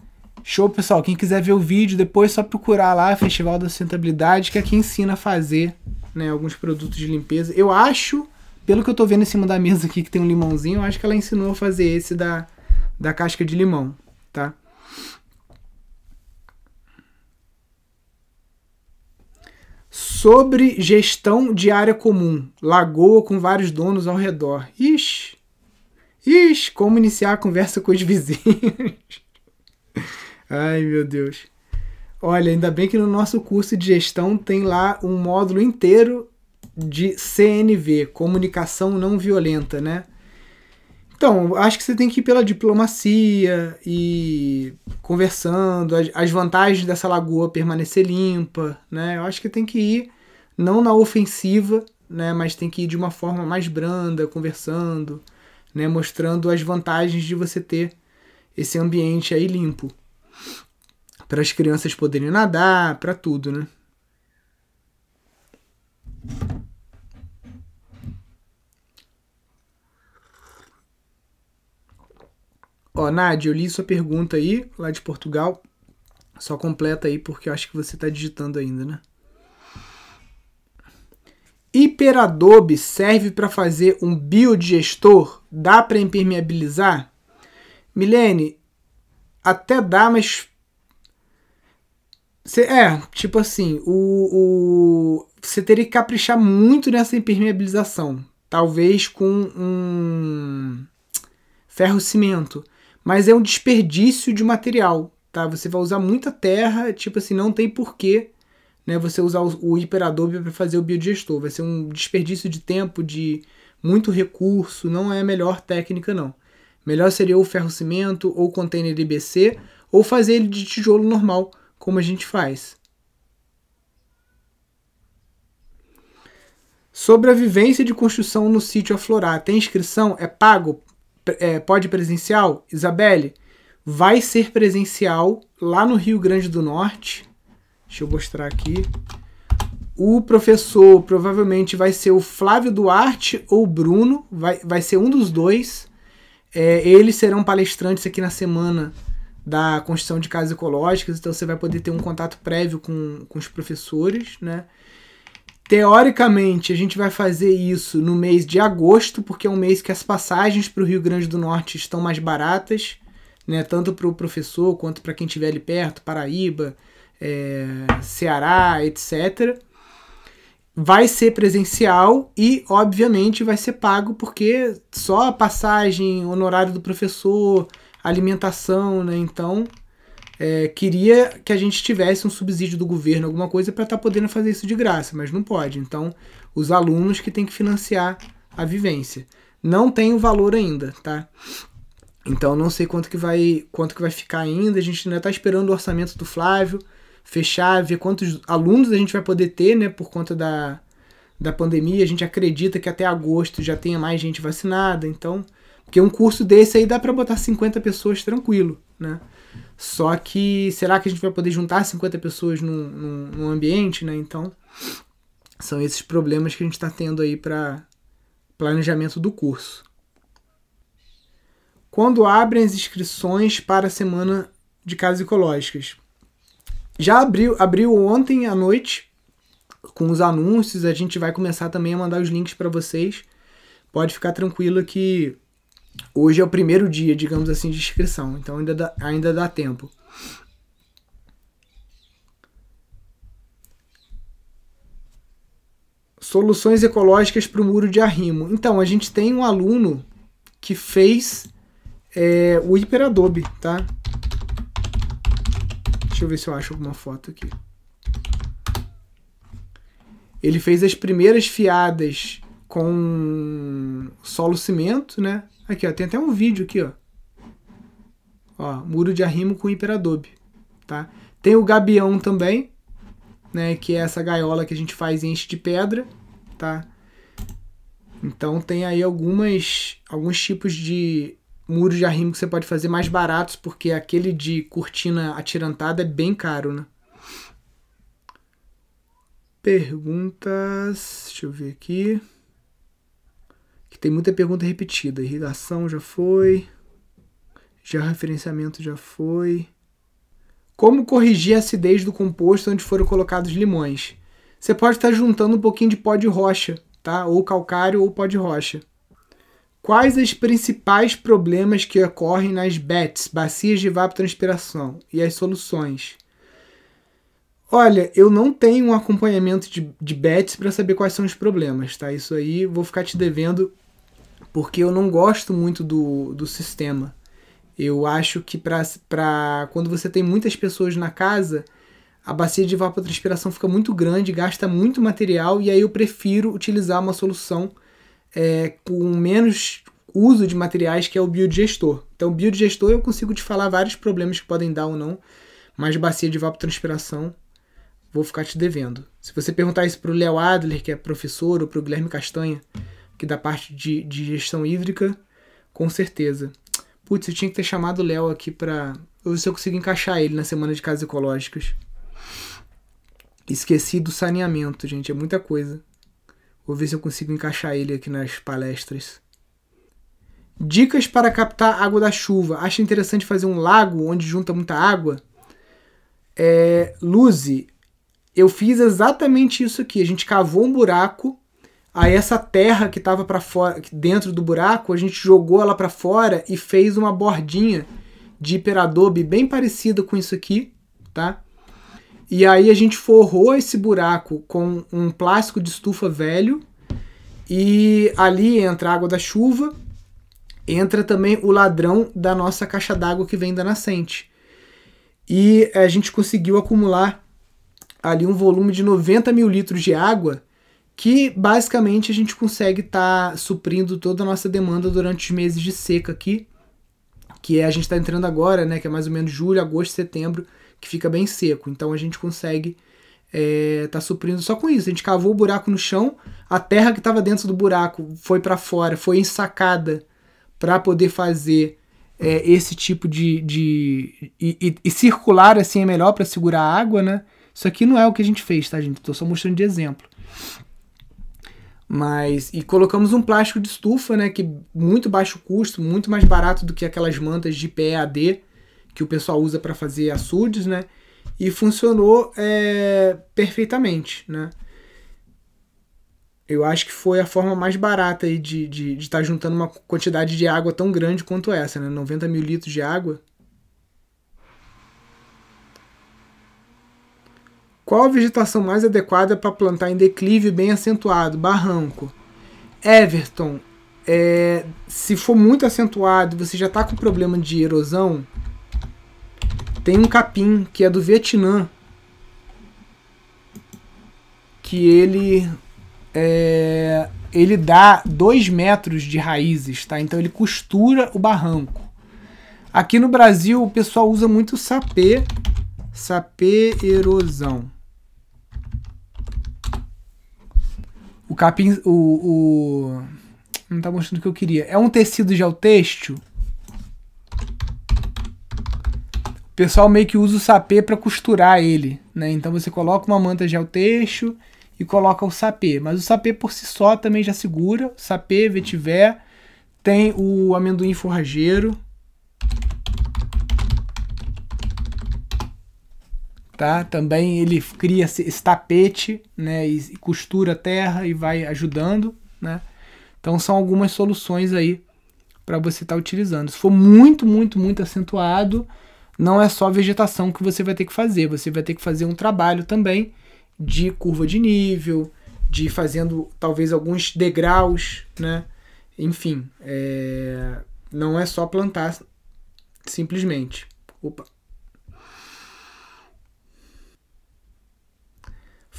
Show, pessoal. Quem quiser ver o vídeo, depois é só procurar lá Festival da Sustentabilidade, que aqui ensina a fazer né, alguns produtos de limpeza. Eu acho, pelo que eu tô vendo em cima da mesa aqui, que tem um limãozinho, eu acho que ela ensinou a fazer esse da, da casca de limão, tá? Sobre gestão de área comum, lagoa com vários donos ao redor. Ixi, ixi, como iniciar a conversa com os [LAUGHS] vizinhos. Ai, meu Deus. Olha, ainda bem que no nosso curso de gestão tem lá um módulo inteiro de CNV, comunicação não violenta, né? Então, acho que você tem que ir pela diplomacia e conversando, as, as vantagens dessa lagoa permanecer limpa, né? Eu acho que tem que ir não na ofensiva, né? Mas tem que ir de uma forma mais branda, conversando, né? Mostrando as vantagens de você ter esse ambiente aí limpo para as crianças poderem nadar, para tudo, né? Ó, Nádia, eu li sua pergunta aí, lá de Portugal. Só completa aí, porque eu acho que você está digitando ainda, né? Hiperadobe serve para fazer um biodigestor? Dá para impermeabilizar? Milene, até dá, mas Cê, é, tipo assim, o, você teria que caprichar muito nessa impermeabilização. Talvez com um ferro-cimento. Mas é um desperdício de material, tá? Você vai usar muita terra, tipo assim, não tem porquê né, você usar o, o hiperadobe para fazer o biodigestor. Vai ser um desperdício de tempo, de muito recurso, não é a melhor técnica, não. Melhor seria o ferro-cimento ou container IBC, ou fazer ele de tijolo normal, como a gente faz. Sobre a vivência de construção no sítio Aflorar, tem inscrição? É pago? É, pode presencial? Isabelle, vai ser presencial lá no Rio Grande do Norte. Deixa eu mostrar aqui. O professor provavelmente vai ser o Flávio Duarte ou o Bruno, vai, vai ser um dos dois. É, eles serão palestrantes aqui na semana da construção de casas ecológicas, então você vai poder ter um contato prévio com, com os professores, né? Teoricamente, a gente vai fazer isso no mês de agosto, porque é um mês que as passagens para o Rio Grande do Norte estão mais baratas, né? tanto para o professor quanto para quem estiver ali perto, Paraíba, é, Ceará, etc. Vai ser presencial e, obviamente, vai ser pago, porque só a passagem, honorário do professor, alimentação, né? Então, é, queria que a gente tivesse um subsídio do governo, alguma coisa, para estar tá podendo fazer isso de graça, mas não pode. Então, os alunos que têm que financiar a vivência. Não tem o valor ainda, tá? Então, não sei quanto que vai, quanto que vai ficar ainda. A gente ainda está esperando o orçamento do Flávio fechar, ver quantos alunos a gente vai poder ter, né, por conta da, da pandemia. A gente acredita que até agosto já tenha mais gente vacinada, então, porque um curso desse aí dá para botar 50 pessoas tranquilo, né? Só que será que a gente vai poder juntar 50 pessoas num, num, num ambiente, né? Então, são esses problemas que a gente está tendo aí para planejamento do curso. Quando abrem as inscrições para a semana de casas ecológicas? Já abriu, abriu ontem à noite com os anúncios. A gente vai começar também a mandar os links para vocês. Pode ficar tranquilo que Hoje é o primeiro dia, digamos assim, de inscrição, então ainda dá, ainda dá tempo. Soluções ecológicas para o muro de arrimo. Então, a gente tem um aluno que fez é, o hiperadobe, tá? Deixa eu ver se eu acho alguma foto aqui. Ele fez as primeiras fiadas com solo cimento, né? Aqui, ó, tem até um vídeo aqui, ó. Ó, muro de arrimo com hiperadobe, tá? Tem o gabião também, né, que é essa gaiola que a gente faz em enche de pedra, tá? Então tem aí algumas alguns tipos de muros de arrimo que você pode fazer mais baratos, porque aquele de cortina atirantada é bem caro, né? Perguntas, deixa eu ver aqui que tem muita pergunta repetida. Irrigação já foi. Já referenciamento já foi. Como corrigir a acidez do composto onde foram colocados limões? Você pode estar juntando um pouquinho de pó de rocha, tá? Ou calcário ou pó de rocha. Quais os principais problemas que ocorrem nas BETs, bacias de evapotranspiração, e as soluções? Olha, eu não tenho um acompanhamento de, de BETs para saber quais são os problemas, tá? Isso aí vou ficar te devendo porque eu não gosto muito do, do sistema. Eu acho que para quando você tem muitas pessoas na casa, a bacia de evapotranspiração fica muito grande, gasta muito material, e aí eu prefiro utilizar uma solução é, com menos uso de materiais, que é o biodigestor. Então, biodigestor eu consigo te falar vários problemas que podem dar ou não, mas bacia de evapotranspiração vou ficar te devendo. Se você perguntar isso para o Léo Adler, que é professor, ou para o Guilherme Castanha, que da parte de, de gestão hídrica, com certeza. Putz, eu tinha que ter chamado o Léo aqui para ver se eu consigo encaixar ele na semana de casas ecológicas. Esqueci do saneamento, gente, é muita coisa. Vou ver se eu consigo encaixar ele aqui nas palestras. Dicas para captar água da chuva. Acha interessante fazer um lago onde junta muita água? É, Luzi, eu fiz exatamente isso aqui. A gente cavou um buraco Aí essa terra que estava para fora, dentro do buraco, a gente jogou ela para fora e fez uma bordinha de hiperadobe bem parecida com isso aqui, tá? E aí a gente forrou esse buraco com um plástico de estufa velho e ali entra a água da chuva, entra também o ladrão da nossa caixa d'água que vem da nascente. E a gente conseguiu acumular ali um volume de 90 mil litros de água que basicamente a gente consegue estar tá suprindo toda a nossa demanda durante os meses de seca aqui, que é, a gente está entrando agora, né, que é mais ou menos julho, agosto, setembro, que fica bem seco. Então a gente consegue é, tá suprindo só com isso. A gente cavou o buraco no chão, a terra que estava dentro do buraco foi para fora, foi ensacada para poder fazer é, esse tipo de. de e, e, e, circular assim é melhor para segurar a água, né? Isso aqui não é o que a gente fez, tá, gente? Tô só mostrando de exemplo. Mas. E colocamos um plástico de estufa, né? Que muito baixo custo, muito mais barato do que aquelas mantas de PEAD que o pessoal usa para fazer açudes, né? E funcionou é, perfeitamente, né? Eu acho que foi a forma mais barata aí de estar de, de tá juntando uma quantidade de água tão grande quanto essa, né? 90 mil litros de água. Qual a vegetação mais adequada para plantar em declive bem acentuado? Barranco. Everton, é, se for muito acentuado, você já está com problema de erosão, tem um capim que é do Vietnã, que ele é, ele dá 2 metros de raízes, tá? Então ele costura o barranco. Aqui no Brasil o pessoal usa muito sapê, sapê erosão. O capim, o, o não tá mostrando o que eu queria. É um tecido geotêxtil. O pessoal meio que usa o sapê para costurar ele, né? Então você coloca uma manta geotêxtil e coloca o sapê. Mas o sapê por si só também já segura. Sapê, vetiver. Tem o amendoim forrageiro. Tá? Também ele cria esse tapete, né, e costura a terra e vai ajudando, né? Então são algumas soluções aí para você estar tá utilizando. Se for muito, muito, muito acentuado, não é só vegetação que você vai ter que fazer, você vai ter que fazer um trabalho também de curva de nível, de fazendo talvez alguns degraus, né? Enfim, é... não é só plantar simplesmente. Opa.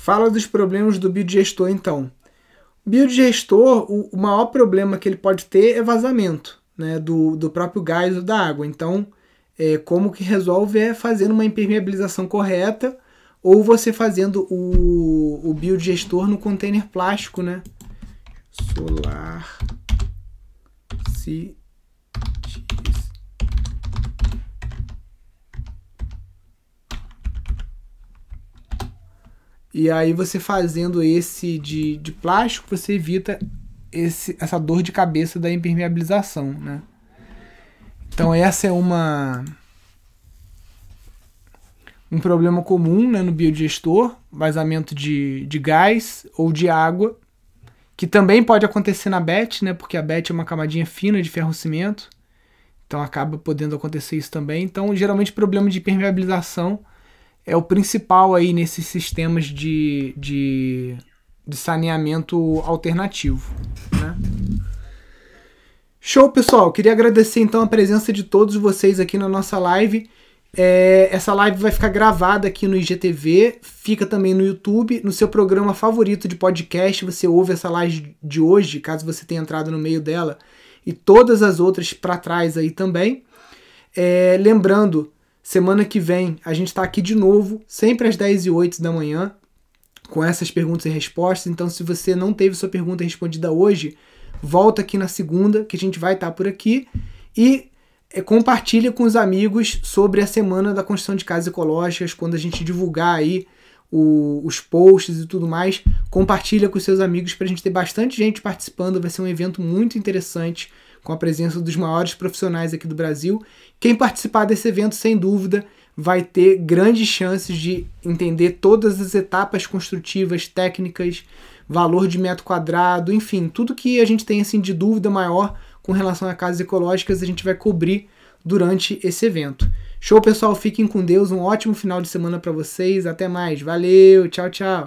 Fala dos problemas do biodigestor então. O biodigestor, o, maior problema que ele pode ter é vazamento né, do, do próprio gás ou da água. Então, é, como que resolve é fazendo uma impermeabilização correta ou você fazendo o, o biodigestor no container plástico, né? Solar Cities. E aí você fazendo esse de, de plástico, você evita esse, essa dor de cabeça da impermeabilização, né? Então essa é uma um problema comum né, no biodigestor, vazamento de, de gás ou de água, que também pode acontecer na BET, né, porque a BET é uma camadinha fina de ferro-cimento, então acaba podendo acontecer isso também. Então, geralmente, problema de permeabilização é o principal aí nesses sistemas de, de, de saneamento alternativo. Né? Show, pessoal! Queria agradecer então a presença de todos vocês aqui na nossa live. É, essa live vai ficar gravada aqui no IGTV, fica também no YouTube, no seu programa favorito de podcast. Você ouve essa live de hoje, caso você tenha entrado no meio dela, e todas as outras para trás aí também. É, lembrando, semana que vem a gente está aqui de novo, sempre às 10 e 8 da manhã, com essas perguntas e respostas. Então, se você não teve sua pergunta respondida hoje, volta aqui na segunda, que a gente vai estar tá por aqui. E é, compartilha com os amigos sobre a semana da construção de casas ecológicas, quando a gente divulgar aí o, os posts e tudo mais, compartilha com seus amigos para a gente ter bastante gente participando. Vai ser um evento muito interessante com a presença dos maiores profissionais aqui do Brasil. Quem participar desse evento, sem dúvida, vai ter grandes chances de entender todas as etapas construtivas, técnicas, valor de metro quadrado, enfim, tudo que a gente tem assim de dúvida maior com relação a casas ecológicas, a gente vai cobrir durante esse evento. Show, pessoal, fiquem com Deus, um ótimo final de semana para vocês. Até mais. Valeu, tchau, tchau.